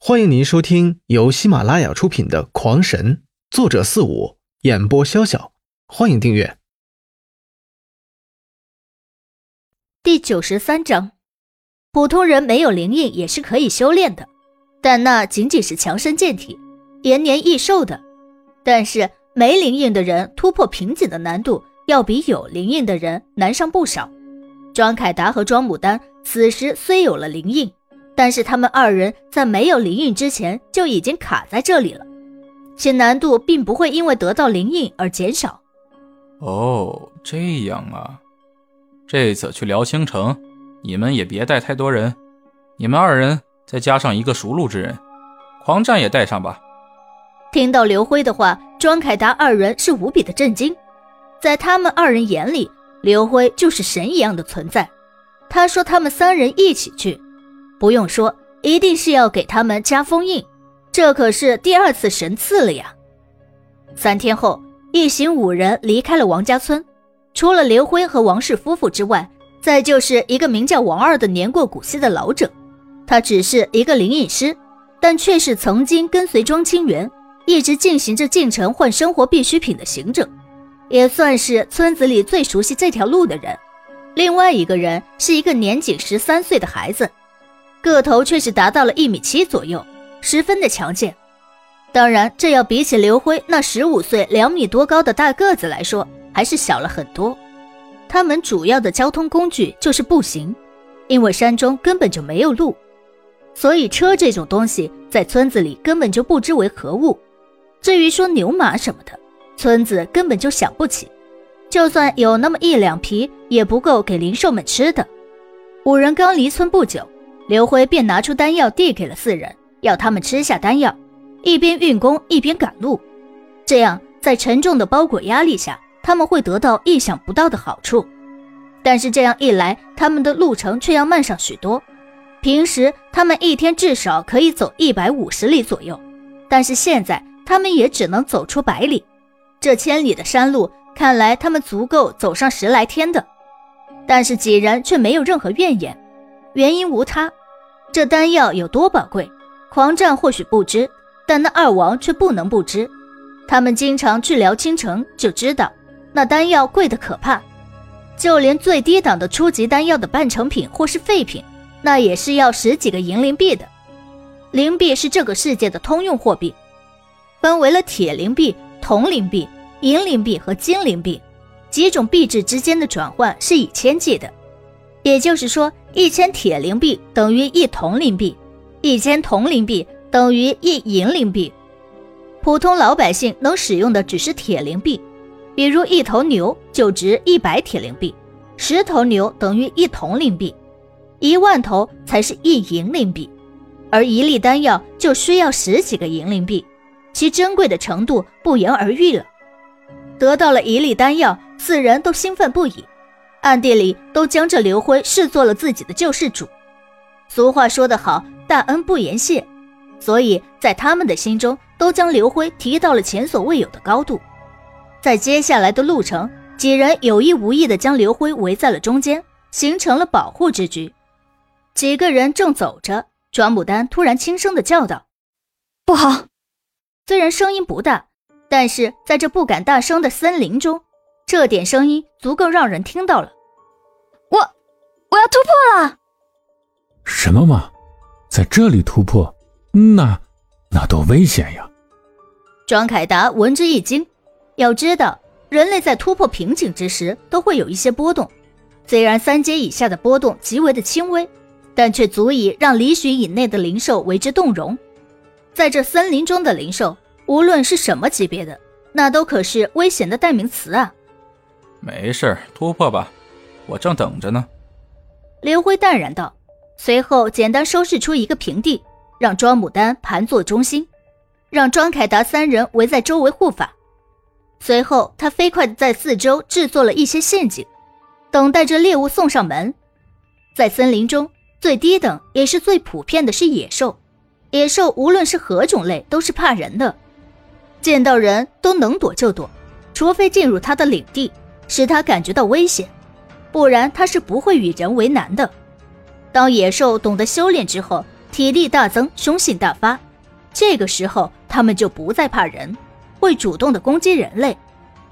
欢迎您收听由喜马拉雅出品的《狂神》，作者四五，演播潇潇。欢迎订阅。第九十三章，普通人没有灵印也是可以修炼的，但那仅仅是强身健体、延年益寿的。但是没灵印的人突破瓶颈的难度要比有灵印的人难上不少。庄凯达和庄牡丹此时虽有了灵印。但是他们二人在没有灵印之前就已经卡在这里了，且难度并不会因为得到灵印而减少。哦，这样啊，这次去辽青城，你们也别带太多人，你们二人再加上一个熟路之人，狂战也带上吧。听到刘辉的话，庄凯达二人是无比的震惊，在他们二人眼里，刘辉就是神一样的存在。他说他们三人一起去。不用说，一定是要给他们加封印，这可是第二次神赐了呀。三天后，一行五人离开了王家村，除了刘辉和王氏夫妇之外，再就是一个名叫王二的年过古稀的老者。他只是一个灵隐师，但却是曾经跟随庄清源一直进行着进城换生活必需品的行者，也算是村子里最熟悉这条路的人。另外一个人是一个年仅十三岁的孩子。个头却是达到了一米七左右，十分的强健。当然，这要比起刘辉那十五岁两米多高的大个子来说，还是小了很多。他们主要的交通工具就是步行，因为山中根本就没有路，所以车这种东西在村子里根本就不知为何物。至于说牛马什么的，村子根本就想不起。就算有那么一两匹，也不够给灵兽们吃的。五人刚离村不久。刘辉便拿出丹药递给了四人，要他们吃下丹药，一边运功一边赶路。这样，在沉重的包裹压力下，他们会得到意想不到的好处。但是这样一来，他们的路程却要慢上许多。平时他们一天至少可以走一百五十里左右，但是现在他们也只能走出百里。这千里的山路，看来他们足够走上十来天的。但是几人却没有任何怨言，原因无他。这丹药有多宝贵，狂战或许不知，但那二王却不能不知。他们经常去辽青城，就知道那丹药贵得可怕。就连最低档的初级丹药的半成品或是废品，那也是要十几个银灵币的。灵币是这个世界的通用货币，分为了铁灵币、铜灵币、银灵币和金灵币，几种币制之间的转换是以千计的。也就是说，一千铁灵币等于一铜灵币，一千铜灵币等于一银灵币。普通老百姓能使用的只是铁灵币，比如一头牛就值一百铁灵币，十头牛等于一铜灵币，一万头才是一银灵币，而一粒丹药就需要十几个银灵币，其珍贵的程度不言而喻了。得到了一粒丹药，四人都兴奋不已。暗地里都将这刘辉视作了自己的救世主。俗话说得好，大恩不言谢，所以在他们的心中都将刘辉提到了前所未有的高度。在接下来的路程，几人有意无意地将刘辉围在了中间，形成了保护之局。几个人正走着，庄牡丹突然轻声地叫道：“不好！”虽然声音不大，但是在这不敢大声的森林中。这点声音足够让人听到了。我，我要突破了！什么嘛，在这里突破，那那多危险呀！庄凯达闻之一惊。要知道，人类在突破瓶颈之时都会有一些波动，虽然三阶以下的波动极为的轻微，但却足以让离许以内的灵兽为之动容。在这森林中的灵兽，无论是什么级别的，那都可是危险的代名词啊！没事，突破吧，我正等着呢。”刘辉淡然道，随后简单收拾出一个平地，让庄牡丹盘坐中心，让庄凯达三人围在周围护法。随后，他飞快地在四周制作了一些陷阱，等待着猎物送上门。在森林中，最低等也是最普遍的是野兽，野兽无论是何种类都是怕人的，见到人都能躲就躲，除非进入他的领地。使他感觉到危险，不然他是不会与人为难的。当野兽懂得修炼之后，体力大增，凶性大发。这个时候，他们就不再怕人，会主动的攻击人类。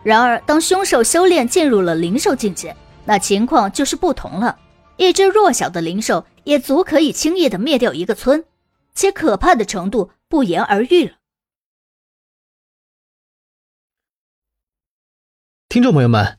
然而，当凶兽修炼进入了灵兽境界，那情况就是不同了。一只弱小的灵兽也足可以轻易的灭掉一个村，且可怕的程度不言而喻了。听众朋友们，